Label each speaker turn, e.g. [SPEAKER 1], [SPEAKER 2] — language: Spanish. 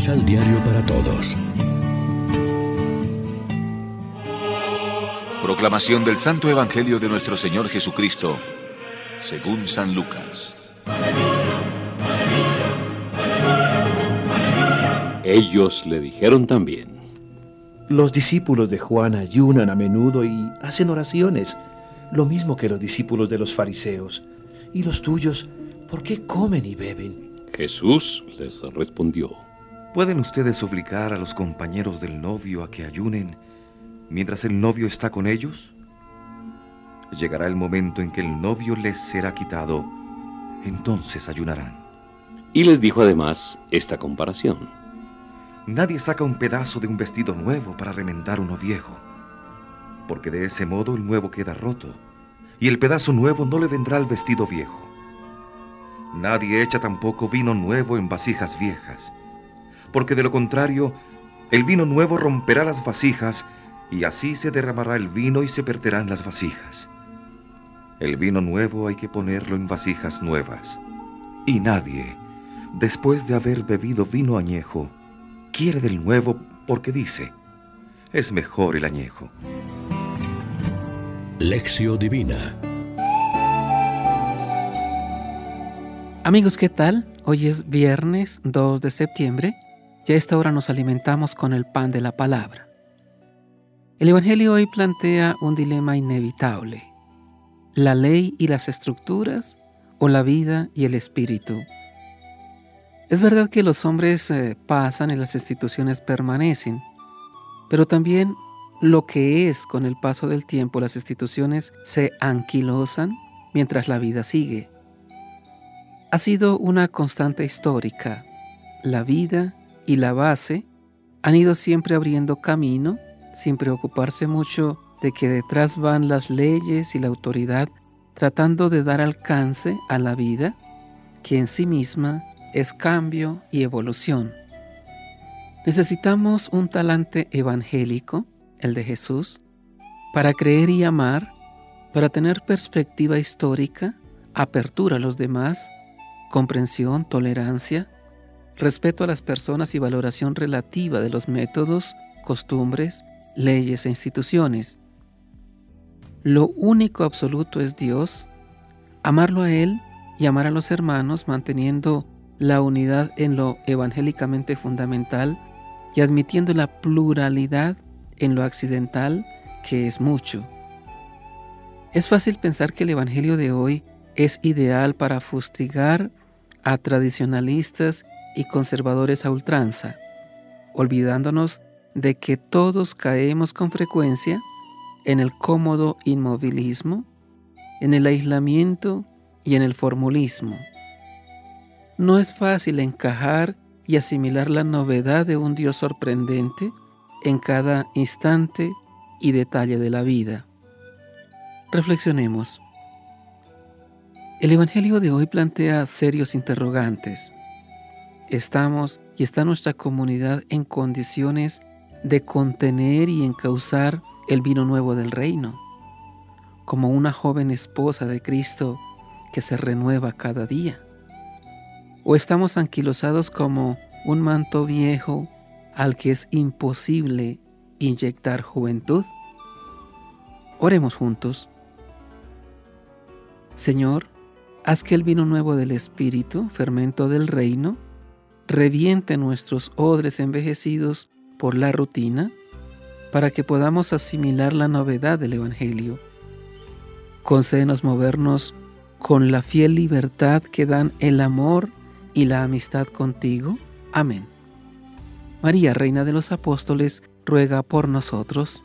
[SPEAKER 1] Misal Diario para Todos.
[SPEAKER 2] Proclamación del Santo Evangelio de nuestro Señor Jesucristo, según San Lucas.
[SPEAKER 3] Ellos le dijeron también.
[SPEAKER 4] Los discípulos de Juan ayunan a menudo y hacen oraciones, lo mismo que los discípulos de los fariseos. ¿Y los tuyos, por qué comen y beben?
[SPEAKER 3] Jesús les respondió.
[SPEAKER 5] ¿Pueden ustedes suplicar a los compañeros del novio a que ayunen mientras el novio está con ellos? Llegará el momento en que el novio les será quitado, entonces ayunarán.
[SPEAKER 3] Y les dijo además esta comparación.
[SPEAKER 5] Nadie saca un pedazo de un vestido nuevo para remendar uno viejo, porque de ese modo el nuevo queda roto, y el pedazo nuevo no le vendrá al vestido viejo. Nadie echa tampoco vino nuevo en vasijas viejas, porque de lo contrario, el vino nuevo romperá las vasijas y así se derramará el vino y se perderán las vasijas. El vino nuevo hay que ponerlo en vasijas nuevas. Y nadie, después de haber bebido vino añejo, quiere del nuevo porque dice, es mejor el añejo.
[SPEAKER 1] Lección Divina
[SPEAKER 6] Amigos, ¿qué tal? Hoy es viernes 2 de septiembre y a esta hora nos alimentamos con el pan de la palabra. El Evangelio hoy plantea un dilema inevitable, la ley y las estructuras o la vida y el espíritu. Es verdad que los hombres eh, pasan y las instituciones permanecen, pero también lo que es con el paso del tiempo las instituciones se anquilosan mientras la vida sigue ha sido una constante histórica. La vida y la base han ido siempre abriendo camino sin preocuparse mucho de que detrás van las leyes y la autoridad tratando de dar alcance a la vida, que en sí misma es cambio y evolución. Necesitamos un talante evangélico, el de Jesús, para creer y amar, para tener perspectiva histórica, apertura a los demás comprensión, tolerancia, respeto a las personas y valoración relativa de los métodos, costumbres, leyes e instituciones. Lo único absoluto es Dios, amarlo a Él y amar a los hermanos manteniendo la unidad en lo evangélicamente fundamental y admitiendo la pluralidad en lo accidental, que es mucho. Es fácil pensar que el Evangelio de hoy es ideal para fustigar a tradicionalistas y conservadores a ultranza, olvidándonos de que todos caemos con frecuencia en el cómodo inmovilismo, en el aislamiento y en el formulismo. No es fácil encajar y asimilar la novedad de un Dios sorprendente en cada instante y detalle de la vida. Reflexionemos. El Evangelio de hoy plantea serios interrogantes. ¿Estamos y está nuestra comunidad en condiciones de contener y encauzar el vino nuevo del reino? Como una joven esposa de Cristo que se renueva cada día. ¿O estamos anquilosados como un manto viejo al que es imposible inyectar juventud? Oremos juntos. Señor, Haz que el vino nuevo del Espíritu, fermento del reino, reviente nuestros odres envejecidos por la rutina, para que podamos asimilar la novedad del Evangelio. Concédenos movernos con la fiel libertad que dan el amor y la amistad contigo. Amén. María, Reina de los Apóstoles, ruega por nosotros.